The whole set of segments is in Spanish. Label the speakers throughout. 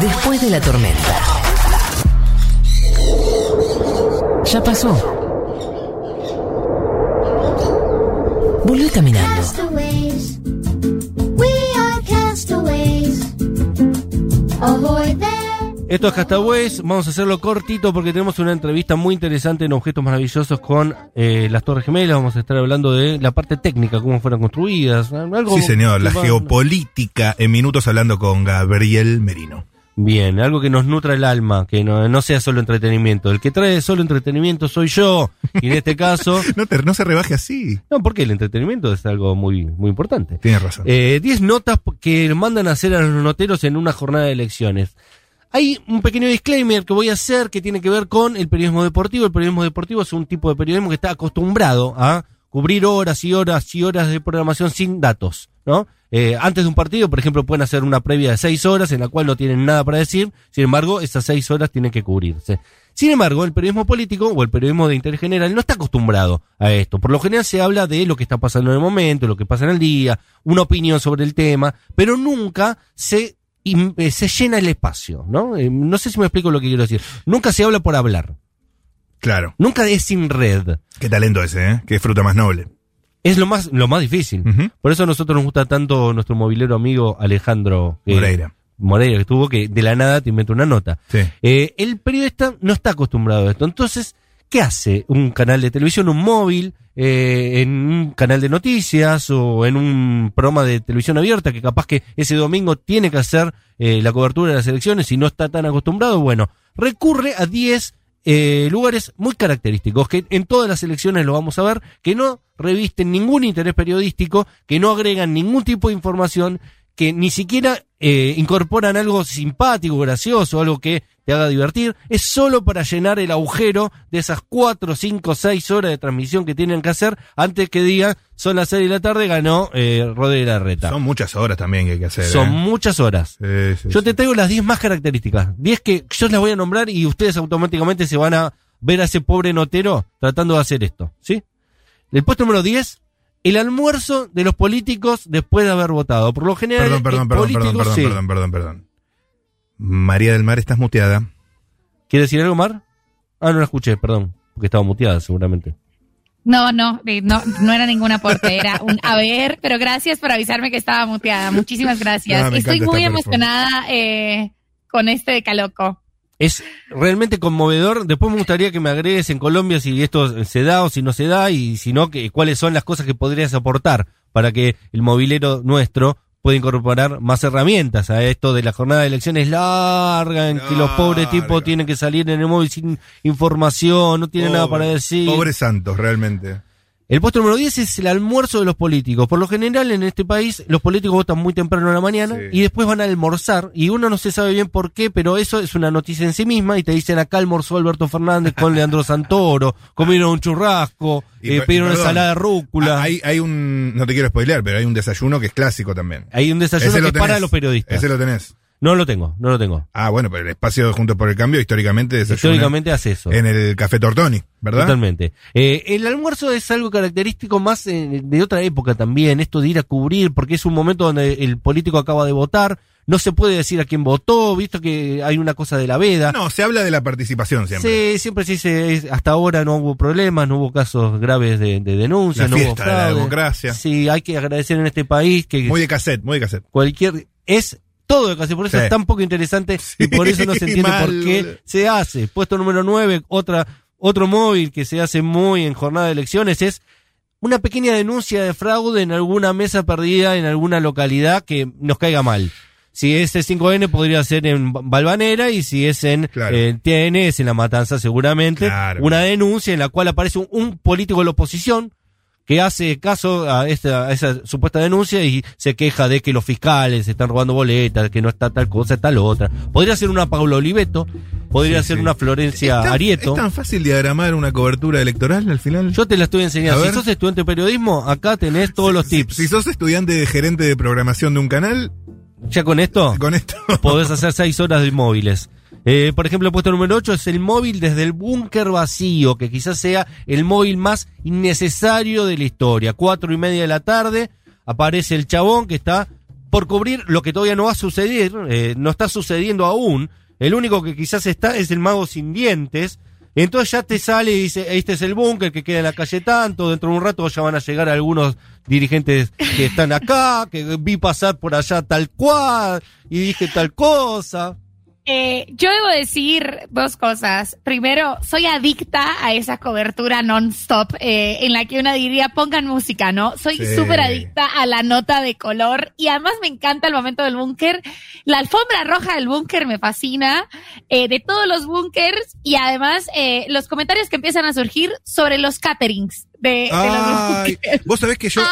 Speaker 1: Después de la tormenta. Ya pasó. Volví caminando.
Speaker 2: Esto es Castaways, vamos a hacerlo cortito porque tenemos una entrevista muy interesante en Objetos Maravillosos con eh, las Torres Gemelas. Vamos a estar hablando de la parte técnica, cómo fueron construidas. Algo
Speaker 3: Sí, señor, la
Speaker 2: va-
Speaker 3: geopolítica en minutos hablando con Gabriel Merino.
Speaker 2: Bien, algo que nos nutra el alma, que no, no sea solo entretenimiento. El que trae solo entretenimiento soy yo. Y en este caso,
Speaker 3: No, te- no se rebaje así.
Speaker 2: no, porque el entretenimiento es algo muy, muy importante.
Speaker 3: Tienes razón.
Speaker 2: Eh, 10 notas que mandan a hacer a los noteros en una jornada de elecciones. Hay un pequeño disclaimer que voy a hacer que tiene que ver con el periodismo deportivo. El periodismo deportivo es un tipo de periodismo que está acostumbrado a cubrir horas y horas y horas de programación sin datos, ¿no? Eh, antes de un partido, por ejemplo, pueden hacer una previa de seis horas en la cual no tienen nada para decir. Sin embargo, esas seis horas tienen que cubrirse. Sin embargo, el periodismo político o el periodismo de interés general no está acostumbrado a esto. Por lo general se habla de lo que está pasando en el momento, lo que pasa en el día, una opinión sobre el tema, pero nunca se, im- eh, se llena el espacio, ¿no? Eh, no sé si me explico lo que quiero decir. Nunca se habla por hablar.
Speaker 3: Claro.
Speaker 2: Nunca es sin red.
Speaker 3: Qué talento ese, ¿eh? Qué fruta más noble.
Speaker 2: Es lo más, lo más difícil. Por eso a nosotros nos gusta tanto nuestro movilero amigo Alejandro que-
Speaker 3: Moreira.
Speaker 2: Moreira, que estuvo que de la nada te inventa una nota.
Speaker 3: Sí.
Speaker 2: Eh, el periodista no está acostumbrado a esto. Entonces, ¿qué hace un canal de televisión, un móvil, eh, en un canal de noticias o en un programa de televisión abierta que capaz que ese domingo tiene que hacer eh, la cobertura de las elecciones y no está tan acostumbrado? Bueno, recurre a 10 eh, lugares muy característicos que en todas las elecciones lo vamos a ver, que no revisten ningún interés periodístico, que no agregan ningún tipo de información, que ni siquiera eh, incorporan algo simpático, gracioso, algo que te haga divertir, es solo para llenar el agujero de esas 4, 5, 6 horas de transmisión que tienen que hacer antes que diga son las 6 de la tarde, ganó eh, Rodri Larreta.
Speaker 3: Son muchas horas también que hay que hacer.
Speaker 2: Son
Speaker 3: ¿eh?
Speaker 2: muchas horas.
Speaker 3: Sí, sí,
Speaker 2: Yo
Speaker 3: sí.
Speaker 2: te traigo las 10 más características. 10 que yo las voy a nombrar y ustedes automáticamente se van a ver a ese pobre notero tratando de hacer esto. ¿Sí? El puesto número 10, el almuerzo de los políticos después de haber votado. Por lo general,
Speaker 3: Perdón, perdón,
Speaker 2: el
Speaker 3: perdón,
Speaker 2: político,
Speaker 3: perdón, perdón,
Speaker 2: sí.
Speaker 3: perdón, perdón, perdón. María del Mar, estás muteada.
Speaker 2: ¿Quiere decir algo, Mar? Ah, no la escuché, perdón. Porque estaba muteada seguramente.
Speaker 4: No, no, eh, no, no era ningún aporte, era un a ver, pero gracias por avisarme que estaba muteada. Muchísimas gracias.
Speaker 3: No,
Speaker 4: Estoy muy emocionada eh, con este de Caloco.
Speaker 2: Es realmente conmovedor. Después me gustaría que me agregues en Colombia si esto se da o si no se da y si no, que, cuáles son las cosas que podrías aportar para que el movilero nuestro pueda incorporar más herramientas a esto de la jornada de elecciones larga, en que los pobres tipos tienen que salir en el móvil sin información, no tienen nada para decir.
Speaker 3: Pobres santos, realmente.
Speaker 2: El puesto número 10 es el almuerzo de los políticos. Por lo general, en este país, los políticos votan muy temprano en la mañana
Speaker 3: Sí.
Speaker 2: y después van a almorzar. Y uno no se sabe bien por qué, pero eso es una noticia en sí misma. Y te dicen acá almorzó Alberto Fernández con Leandro Santoro, comieron un churrasco,
Speaker 3: Y
Speaker 2: eh, pidieron
Speaker 3: perdón,
Speaker 2: ensalada de rúcula. Hay,
Speaker 3: Hay, hay un, no te quiero spoilear, pero hay un desayuno que es clásico también.
Speaker 2: un desayuno
Speaker 3: Ese
Speaker 2: que
Speaker 3: lo
Speaker 2: es para los periodistas.
Speaker 3: Ese lo tenés.
Speaker 2: No lo tengo, no lo tengo.
Speaker 3: Ah, bueno, pero el espacio Juntos por el Cambio históricamente desayuna
Speaker 2: Históricamente hace eso.
Speaker 3: en el Café Tortoni, ¿verdad?
Speaker 2: Totalmente. Eh, el almuerzo es algo característico más eh, de otra época también, esto de ir a cubrir, porque es un momento donde el político acaba de votar, no se puede decir a quién votó, visto que hay una cosa de la veda.
Speaker 3: No, se habla de la participación siempre.
Speaker 2: Sí, siempre se dice, hasta ahora no hubo problemas, no hubo casos graves de, de denuncia,
Speaker 3: La
Speaker 2: no hubo
Speaker 3: de la democracia.
Speaker 2: Sí, hay que agradecer en este país que
Speaker 3: Muy de cassette, muy de cassette.
Speaker 2: cualquier es todo de casi por eso
Speaker 3: Sí.
Speaker 2: es tan poco interesante y por eso no se entiende
Speaker 3: mal,
Speaker 2: por qué se hace. Puesto número 9, otra otro móvil que se hace muy en jornada de elecciones es una pequeña denuncia de fraude en alguna mesa perdida en alguna localidad que nos caiga mal. Si es el 5N podría ser en Balvanera y si es en
Speaker 3: Claro.
Speaker 2: eh, TN es en La Matanza seguramente.
Speaker 3: Claro.
Speaker 2: Una denuncia en la cual aparece un, un político de la oposición que hace caso a, esta, a esa supuesta denuncia y se queja de que los fiscales están robando boletas, que no está tal cosa, tal otra. Podría ser una Paula Oliveto, podría
Speaker 3: Sí,
Speaker 2: ser
Speaker 3: sí.
Speaker 2: una Florencia
Speaker 3: ¿Es tan,
Speaker 2: Arieto.
Speaker 3: ¿Es tan fácil diagramar una cobertura electoral al final?
Speaker 2: Yo te la estoy enseñando. Si sos estudiante de periodismo, acá tenés todos los
Speaker 3: Si-
Speaker 2: tips.
Speaker 3: Si, sos estudiante de gerente de programación de un canal,
Speaker 2: ya con esto
Speaker 3: con esto.
Speaker 2: podés hacer seis horas de móviles. Eh, por ejemplo, el puesto número 8 es el móvil desde el búnker vacío, que quizás sea el móvil más innecesario de la historia. Cuatro y media de la tarde, aparece el chabón que está por cubrir lo que todavía no va a suceder, eh, no está sucediendo aún. El único que quizás está es el mago sin dientes. Entonces ya te sale y dice, este es el búnker que queda en la calle tanto, dentro de un rato ya van a llegar algunos dirigentes que están acá, que vi pasar por allá tal cual, y dije tal cosa.
Speaker 4: Eh, yo debo decir dos cosas. Primero, soy adicta a esa cobertura non-stop eh, en la que una diría pongan música, ¿no? Soy
Speaker 3: Sí.
Speaker 4: súper adicta a la nota de color y además me encanta el momento del búnker. La alfombra roja del búnker me fascina, eh, de todos los búnkers y además eh, los comentarios que empiezan a surgir sobre los caterings de, de los
Speaker 3: Ay,
Speaker 4: búnkers.
Speaker 3: vos sabés que yo.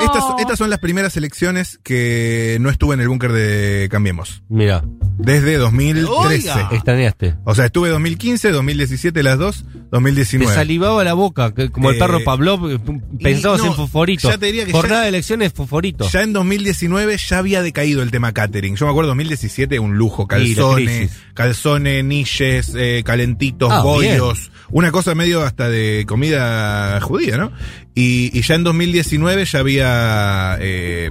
Speaker 3: Estas, estas son las primeras elecciones que no estuve en el búnker de Cambiemos.
Speaker 2: Mira,
Speaker 3: Desde 2013.
Speaker 2: Oiga. extrañaste.
Speaker 3: O sea, estuve 2015, 2017, las dos,
Speaker 2: Te
Speaker 3: 2019.
Speaker 2: salivaba la boca, que como el
Speaker 3: Eh,
Speaker 2: perro Pavlov, eh, pensabas
Speaker 3: no,
Speaker 2: en fosforito.
Speaker 3: ya te diría que
Speaker 2: Jornada
Speaker 3: ya-
Speaker 2: de elecciones, fosforito.
Speaker 3: Ya en 2019 ya había decaído el tema catering. Yo me acuerdo 2017 un lujo, calzones,
Speaker 2: crisis.
Speaker 3: calzones, niches, eh, calentitos,
Speaker 2: Ah,
Speaker 3: bollos, una cosa medio hasta de comida judía, ¿no? Y, y ya en 2019 ya había eh,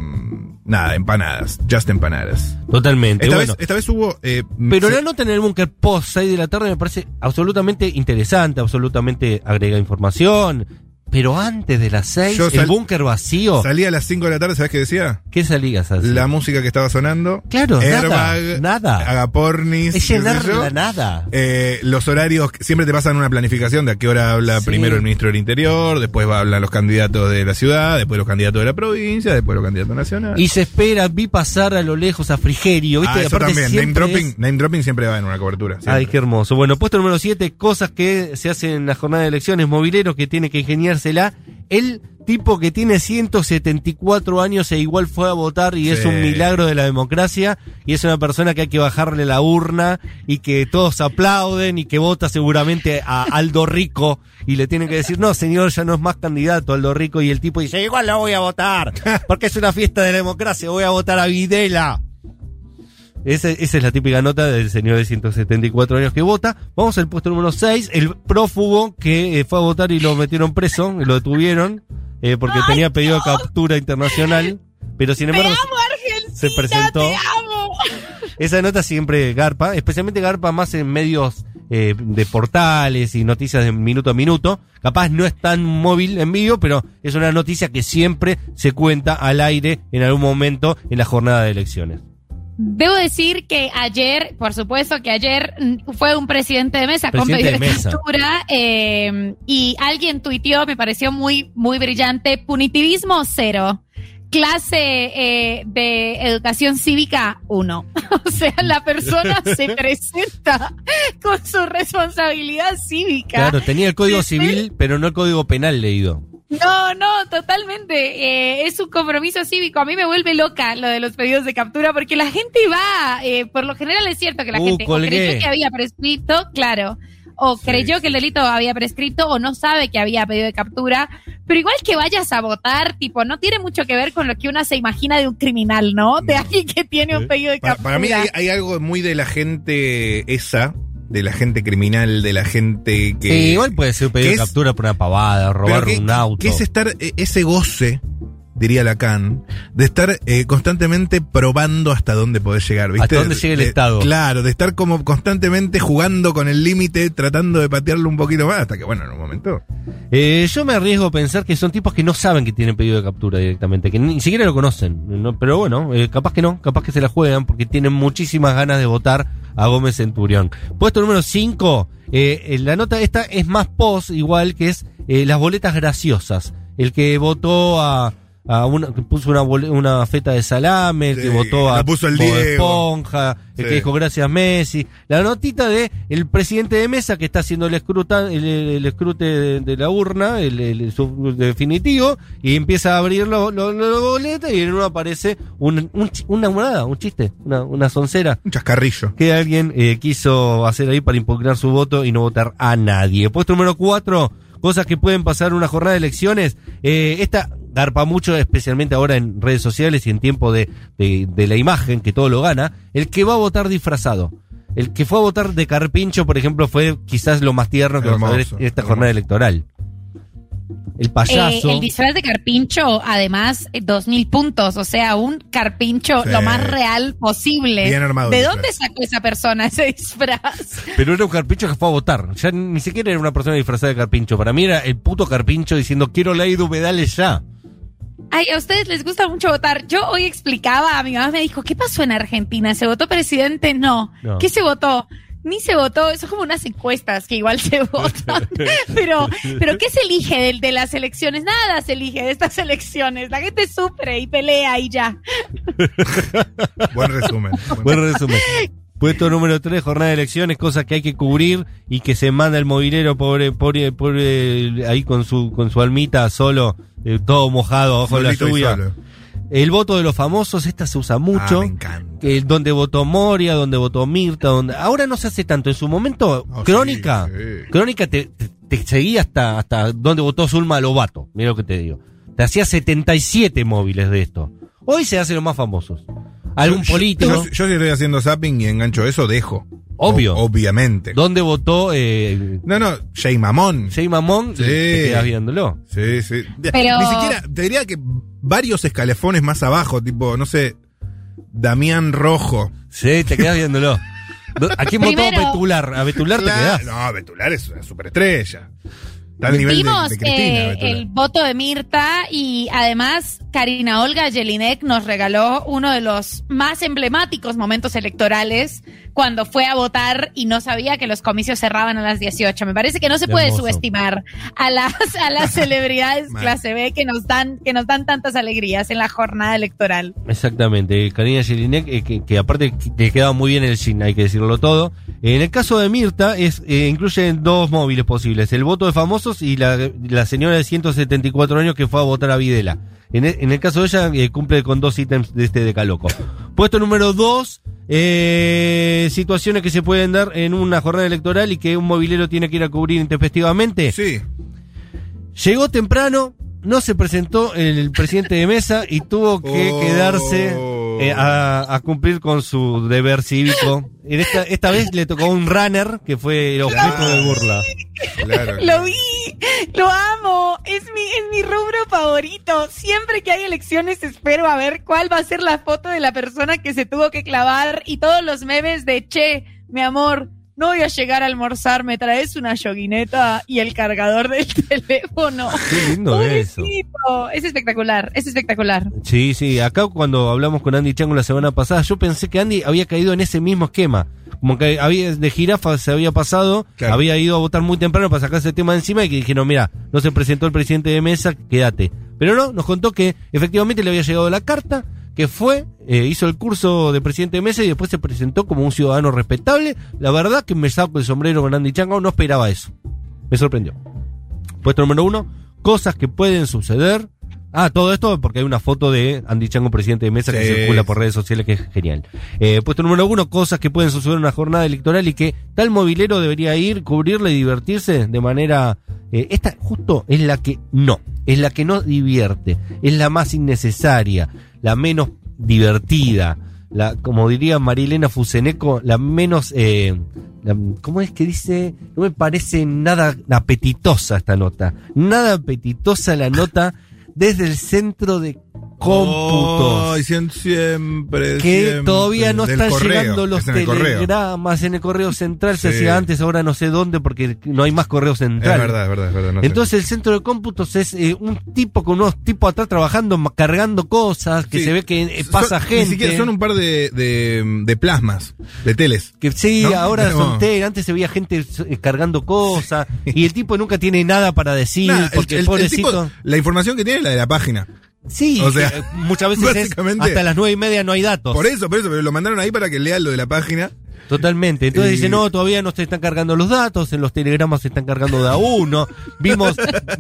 Speaker 3: nada, empanadas, just empanadas.
Speaker 2: Totalmente.
Speaker 3: Esta,
Speaker 2: bueno.
Speaker 3: vez, esta vez hubo eh,
Speaker 2: Pero
Speaker 3: se-
Speaker 2: la nota en el búnker post 6 de la tarde me parece absolutamente interesante, absolutamente agrega información. Pero antes de las 6,
Speaker 3: Yo
Speaker 2: el búnker vacío.
Speaker 3: salía a las 5 de la tarde, ¿sabes qué decía?
Speaker 2: ¿Qué salías así?
Speaker 3: La música que estaba sonando.
Speaker 2: Claro, nada,
Speaker 3: Airbag,
Speaker 2: nada.
Speaker 3: Agapornis.
Speaker 2: es llenar la nada.
Speaker 3: Eh, los horarios, siempre te pasan una planificación de a qué hora habla
Speaker 2: Sí.
Speaker 3: primero el ministro del Interior, después va a hablar los candidatos de la ciudad, después los candidatos de la provincia, después los candidatos nacionales.
Speaker 2: Y se espera, vi pasar a lo lejos a Frigerio, ¿viste?
Speaker 3: ah, eso también, name dropping,
Speaker 2: es-
Speaker 3: name dropping siempre va en una cobertura.
Speaker 2: Ay, qué hermoso. Bueno, puesto número 7, cosas que se hacen en la jornada de elecciones, movilero que tiene que El tipo que tiene 174 años e igual fue a votar y es un milagro de la democracia y es una persona que hay que bajarle la urna y que todos aplauden y que vota seguramente a Aldo Rico y le tienen que decir, no señor, ya no es más candidato Aldo Rico y el tipo dice, igual la voy a votar porque es una fiesta de la democracia, voy a votar a Videla. Esa, esa es la típica nota del señor de 174 años que vota. Vamos al puesto número 6, el prófugo que eh, fue a votar y lo metieron preso, lo detuvieron, eh, porque tenía pedido de captura internacional, pero sin
Speaker 4: Te
Speaker 2: embargo
Speaker 4: amo,
Speaker 2: se presentó.
Speaker 4: te amo.
Speaker 2: esa nota siempre garpa, especialmente garpa más en medios eh, de portales y noticias de minuto a minuto. Capaz no es tan móvil en vivo, pero es una noticia que siempre se cuenta al aire en algún momento en la jornada de elecciones.
Speaker 4: Debo decir que ayer, por supuesto que ayer mm, fue un presidente de mesa con
Speaker 2: Presidente
Speaker 4: pedido
Speaker 2: de
Speaker 4: captura eh, y alguien tuiteó, me pareció muy, muy brillante, punitivismo cero. Clase eh, de educación cívica uno. O sea, la persona se presenta con su responsabilidad cívica.
Speaker 2: Claro, tenía el código civil, pero no el código penal leído.
Speaker 4: No, no, totalmente. Eh, es un compromiso cívico. A mí me vuelve loca lo de los pedidos de captura porque la gente va, eh, por lo general es cierto que la
Speaker 2: Uh,
Speaker 4: gente o creyó que había prescrito, claro, o
Speaker 3: Sí,
Speaker 4: creyó que el delito había prescrito o no sabe que había pedido de captura, pero igual que vayas a votar, tipo, no tiene mucho que ver con lo que uno se imagina de un criminal, ¿no? De
Speaker 3: No.
Speaker 4: alguien que tiene un pedido de
Speaker 3: Para,
Speaker 4: captura.
Speaker 3: para mí hay, hay algo muy de la gente esa, de la gente criminal, de la gente que...
Speaker 2: Sí, igual puede ser un pedido
Speaker 3: que
Speaker 2: de
Speaker 3: es-
Speaker 2: captura por una pavada, robar
Speaker 3: que-
Speaker 2: un auto.
Speaker 3: Que es estar, eh, ese goce, diría Lacan, de estar eh, constantemente probando hasta dónde podés llegar, ¿viste?
Speaker 2: Hasta dónde llega el
Speaker 3: De-
Speaker 2: Estado.
Speaker 3: Claro, de estar como constantemente jugando con el límite, tratando de patearlo un poquito más, hasta que, bueno, en un momento.
Speaker 2: Eh, yo me arriesgo a pensar que son tipos que no saben que tienen pedido de captura directamente, que ni siquiera lo conocen. ¿no? Pero bueno, eh, capaz que no, capaz que se la juegan porque tienen muchísimas ganas de votar a Gómez Centurión. Puesto número 5, la nota esta es más post, igual que es las boletas graciosas. El que votó a... a una, que puso una, una feta de salame, el que
Speaker 3: Sí,
Speaker 2: votó a
Speaker 3: la puso el.
Speaker 2: Esponja, el
Speaker 3: Sí.
Speaker 2: que dijo gracias Messi. La notita de el presidente de mesa que está haciendo el, escruta, el, el escrute de, de la urna, el, definitivo, y empieza a abrir lo- lo- boleta y en uno aparece un, una monada, un chiste, una, una soncera
Speaker 3: Un chascarrillo.
Speaker 2: que alguien eh, quiso hacer ahí para impugnar su voto y no votar a nadie. Puesto número cuatro, cosas que pueden pasar en una jornada de elecciones. Eh, esta garpa mucho, especialmente ahora en redes sociales y en tiempo de, de, de la imagen, que todo lo gana. El que va a votar disfrazado. El que fue a votar de carpincho, por ejemplo, fue quizás lo más tierno que vamos a ver en esta
Speaker 3: hermoso.
Speaker 2: jornada electoral. el
Speaker 4: Eh,
Speaker 2: payaso.
Speaker 4: el disfraz de carpincho, además, eh, dos mil puntos. O sea, un carpincho
Speaker 3: Sí.
Speaker 4: lo más real posible.
Speaker 3: Bien armado
Speaker 4: ¿De dónde sacó esa persona ese disfraz?
Speaker 2: Pero era un carpincho que fue a votar. Ya ni siquiera era una persona disfrazada de carpincho. Para mí era el puto carpincho diciendo quiero ley de humedales ya.
Speaker 4: Ay, a ustedes les gusta mucho votar. Yo hoy explicaba, a mi mamá me dijo, ¿qué pasó en Argentina? ¿Se votó presidente? No.
Speaker 2: No.
Speaker 4: ¿Qué se votó? Ni se votó, son como unas encuestas que igual se votan. pero, pero ¿qué se elige de, de las elecciones? Nada se elige de estas elecciones. La gente sufre y pelea y ya.
Speaker 3: Buen resumen.
Speaker 2: Buen resumen. Puesto número 3, jornada de elecciones, cosas que hay que cubrir y que se manda el movilero pobre, pobre, pobre ahí con su, con su almita solo, eh, todo mojado abajo de la lluvia. El voto de los famosos, esta se usa mucho.
Speaker 3: Ah, me encanta.
Speaker 2: que donde votó Moria, donde votó Mirta, donde ahora no se hace tanto. En su momento,
Speaker 3: Oh,
Speaker 2: Crónica,
Speaker 3: sí, sí.
Speaker 2: Crónica te, te, te seguía hasta, hasta donde votó Zulma Lobato. Mira lo que te digo. Te hacía 77 móviles de esto. Hoy se hacen los más famosos. Algún
Speaker 3: Yo- yo-
Speaker 2: político.
Speaker 3: Yo, yo si estoy haciendo zapping y engancho eso, dejo.
Speaker 2: Obvio.
Speaker 3: O- obviamente.
Speaker 2: ¿Dónde votó eh,
Speaker 3: No, no, Jay Mamón.
Speaker 2: Jay Mamón?
Speaker 3: Sí.
Speaker 2: Te quedas viéndolo.
Speaker 3: Sí, sí.
Speaker 4: Pero-
Speaker 3: Ni siquiera, te diría que varios escalafones más abajo, tipo, no sé, Damián Rojo.
Speaker 2: Sí, te quedas viéndolo. Do- ¿A quién votó
Speaker 4: Primero-
Speaker 2: Betular? A Betular te quedás.
Speaker 3: No, Betular es una superestrella. Está nivel
Speaker 4: Vimos
Speaker 3: de Cristina,
Speaker 4: eh, el voto de Mirta y además Karina Olga Jelinek nos regaló uno de los más emblemáticos momentos electorales cuando fue a votar y no sabía que los comicios cerraban a las 18. Me parece que no se puede
Speaker 2: Hermoso.
Speaker 4: subestimar a las, a las celebridades clase B que nos dan, que nos dan tantas alegrías en la jornada electoral.
Speaker 2: Exactamente, Karina Jelinek, eh, que, que aparte le quedaba muy bien el jean, hay que decirlo todo. En el caso de Mirta, es eh, incluye dos móviles posibles, el voto de famosos y la, la señora de 174 años que fue a votar a Videla. En el, en el caso de ella, eh, cumple con dos ítems de este decaloco. Puesto número dos, eh, situaciones que se pueden dar en una jornada electoral y que un movilero tiene que ir a cubrir intempestivamente.
Speaker 3: Sí.
Speaker 2: Llegó temprano, no se presentó el presidente de mesa y tuvo que
Speaker 3: Oh.
Speaker 2: quedarse eh, a, a cumplir con su deber cívico. En esta, esta vez le tocó un runner que fue el objeto de burla.
Speaker 3: Claro.
Speaker 4: Lo vi, lo amo, es mi, es mi rubro favorito. Siempre que hay elecciones espero a ver cuál va a ser la foto de la persona que se tuvo que clavar y todos los memes de che, mi amor, no voy a llegar a almorzar, me traes una yoguineta y el cargador del teléfono.
Speaker 2: Qué lindo eso.
Speaker 4: Pobrecito. Es espectacular, es espectacular.
Speaker 2: Sí, sí, acá cuando hablamos con Andy Chango la semana pasada, yo pensé que Andy había caído en ese mismo esquema. Como que había de jirafa se había pasado,
Speaker 3: Claro.
Speaker 2: había ido a votar muy temprano para sacarse el tema de encima y que dijeron, mira, no se presentó el presidente de mesa, quédate. Pero no, nos contó que efectivamente le había llegado la carta, que fue, eh, hizo el curso de presidente de mesa y después se presentó como un ciudadano respetable. La verdad que me saco el sombrero con Andy Chango, no esperaba eso. Me sorprendió. Puesto número uno, cosas que pueden suceder. Ah, todo esto porque hay una foto de Andy Chango, presidente de mesa, que circula por redes sociales, que es genial. Eh, puesto número uno, cosas que pueden suceder en una jornada electoral y que tal movilero debería ir, cubrirla y divertirse de manera... eh, esta justo es la que no, es la que no divierte, es la más innecesaria, la menos divertida, la, como diría Marilena Fuseneco, la menos... Eh, la- ¿Cómo es que dice? No me parece nada apetitosa esta nota. Nada apetitosa la nota desde el centro de cómputos.
Speaker 3: Ay, siem- siempre.
Speaker 2: que
Speaker 3: siempre.
Speaker 2: todavía no están
Speaker 3: correo,
Speaker 2: llegando los
Speaker 3: en el
Speaker 2: telegramas en el correo central. Se hacía antes, ahora no sé dónde porque no hay más correo
Speaker 3: Es
Speaker 2: central.
Speaker 3: verdad, es verdad, es verdad. no sé.
Speaker 2: Entonces el centro de cómputos es eh, un tipo con unos tipos atrás trabajando, cargando cosas, que
Speaker 3: Sí.
Speaker 2: se ve que eh,
Speaker 3: Son-
Speaker 2: pasa
Speaker 3: Ni
Speaker 2: gente.
Speaker 3: siquiera son un par de, de, de plasmas, de teles.
Speaker 2: Que sí,
Speaker 3: ¿No?
Speaker 2: ahora son té, antes se veía gente eh, cargando cosas y el tipo nunca tiene nada para decir
Speaker 3: Nah, el-
Speaker 2: porque
Speaker 3: el-
Speaker 2: el,
Speaker 3: el
Speaker 2: pobrecito.
Speaker 3: tipo- la información que tiene es la de la página.
Speaker 2: Sí,
Speaker 3: o sea,
Speaker 2: muchas veces es hasta las nueve y media no hay datos.
Speaker 3: Por eso, por eso, pero lo mandaron ahí para que lea lo de la página.
Speaker 2: Totalmente. Entonces
Speaker 3: Y-
Speaker 2: dice, no, todavía no se están cargando los datos, en los telegramas se están cargando de a uno. Vimos,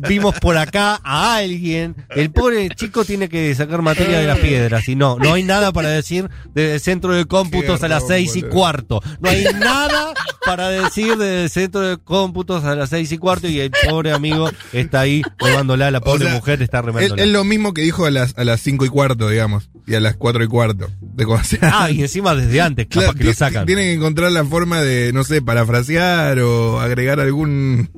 Speaker 2: vimos por acá a alguien. El pobre chico tiene que sacar materia de las piedras. Y no, no hay nada para decir del centro de cómputos a las seis y cuarto. No hay nada para decir del centro de cómputos a las seis y cuarto. Y el pobre amigo está ahí remándola, la pobre
Speaker 3: O sea,
Speaker 2: mujer está
Speaker 3: Es,
Speaker 2: remándola.
Speaker 3: es lo mismo que dijo a las, a las cinco y cuarto, digamos, y a las cuatro y cuarto. De
Speaker 2: Ah, y encima desde antes, capaz
Speaker 3: Claro,
Speaker 2: que lo sacan.
Speaker 3: Tienen que encontrar la forma de, no sé, parafrasear o agregar algún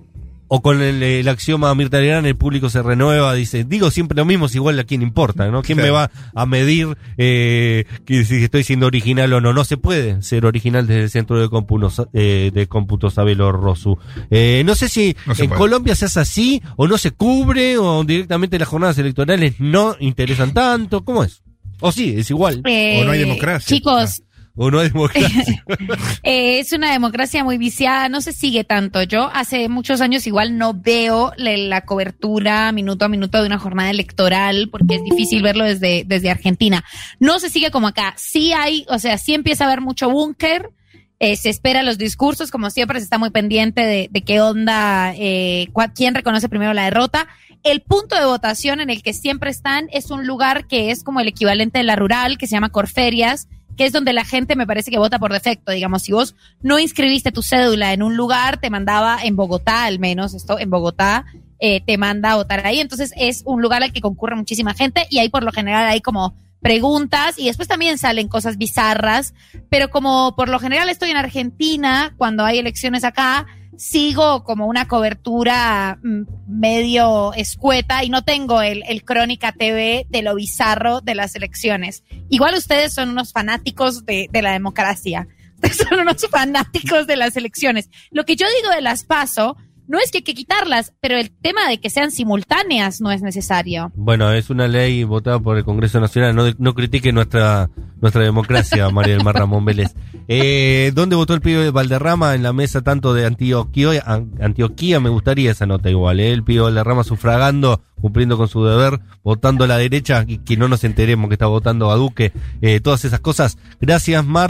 Speaker 2: O con el, el axioma Mirta Legrand, el público se renueva, dice, digo siempre lo mismo, es igual a quién importa, ¿no? ¿Quién me va a medir eh, que si estoy siendo original o no? No se puede ser original desde el centro de cómputo, eh, de cómputo Sabelo Rosu. Eh, no sé si
Speaker 3: No
Speaker 2: en
Speaker 3: puede.
Speaker 2: Colombia se hace así, o no se cubre, o directamente las jornadas electorales no interesan tanto, ¿cómo es? O sí, es igual,
Speaker 4: Eh,
Speaker 3: O no hay democracia.
Speaker 4: Chicos,
Speaker 2: o no hay democracia.
Speaker 4: Eh, es una democracia muy viciada, no se sigue tanto. Yo hace muchos años igual no veo la, la cobertura minuto a minuto de una jornada electoral porque es difícil verlo desde, desde Argentina. No se sigue como acá. Sí hay, o sea, sí empieza a haber mucho búnker. Eh, se espera los discursos, como siempre se está muy pendiente de, de qué onda, eh, quién reconoce primero la derrota. El punto de votación en el que siempre están es un lugar que es como el equivalente de la rural, que se llama Corferias, que es donde la gente me parece que vota por defecto. Digamos, si vos no inscribiste tu cédula en un lugar, te mandaba en Bogotá, al menos esto en Bogotá, eh, te manda a votar ahí. Entonces es un lugar al que concurre muchísima gente y ahí por lo general hay como preguntas y después también salen cosas bizarras, pero como por lo general estoy en Argentina, cuando hay elecciones acá, sigo como una cobertura mm, medio escueta y no tengo el, el Crónica TV de lo bizarro de las elecciones. Igual ustedes son unos fanáticos de, de la democracia. Ustedes son unos fanáticos de las elecciones. Lo que yo digo de las PASO no es que hay que quitarlas, pero el tema de que sean simultáneas no es necesario.
Speaker 2: Bueno, es una ley votada por el Congreso Nacional. No, no critique nuestra nuestra democracia, María del Mar Ramón Vélez. Eh, ¿Dónde votó el pibe de Valderrama? En la mesa tanto de Antioquia, An- Antioquía, me gustaría esa nota igual. ¿eh? El pibe Valderrama sufragando, cumpliendo con su deber, votando a la derecha y que no nos enteremos que está votando a Duque. Eh, todas esas cosas. Gracias, Mar.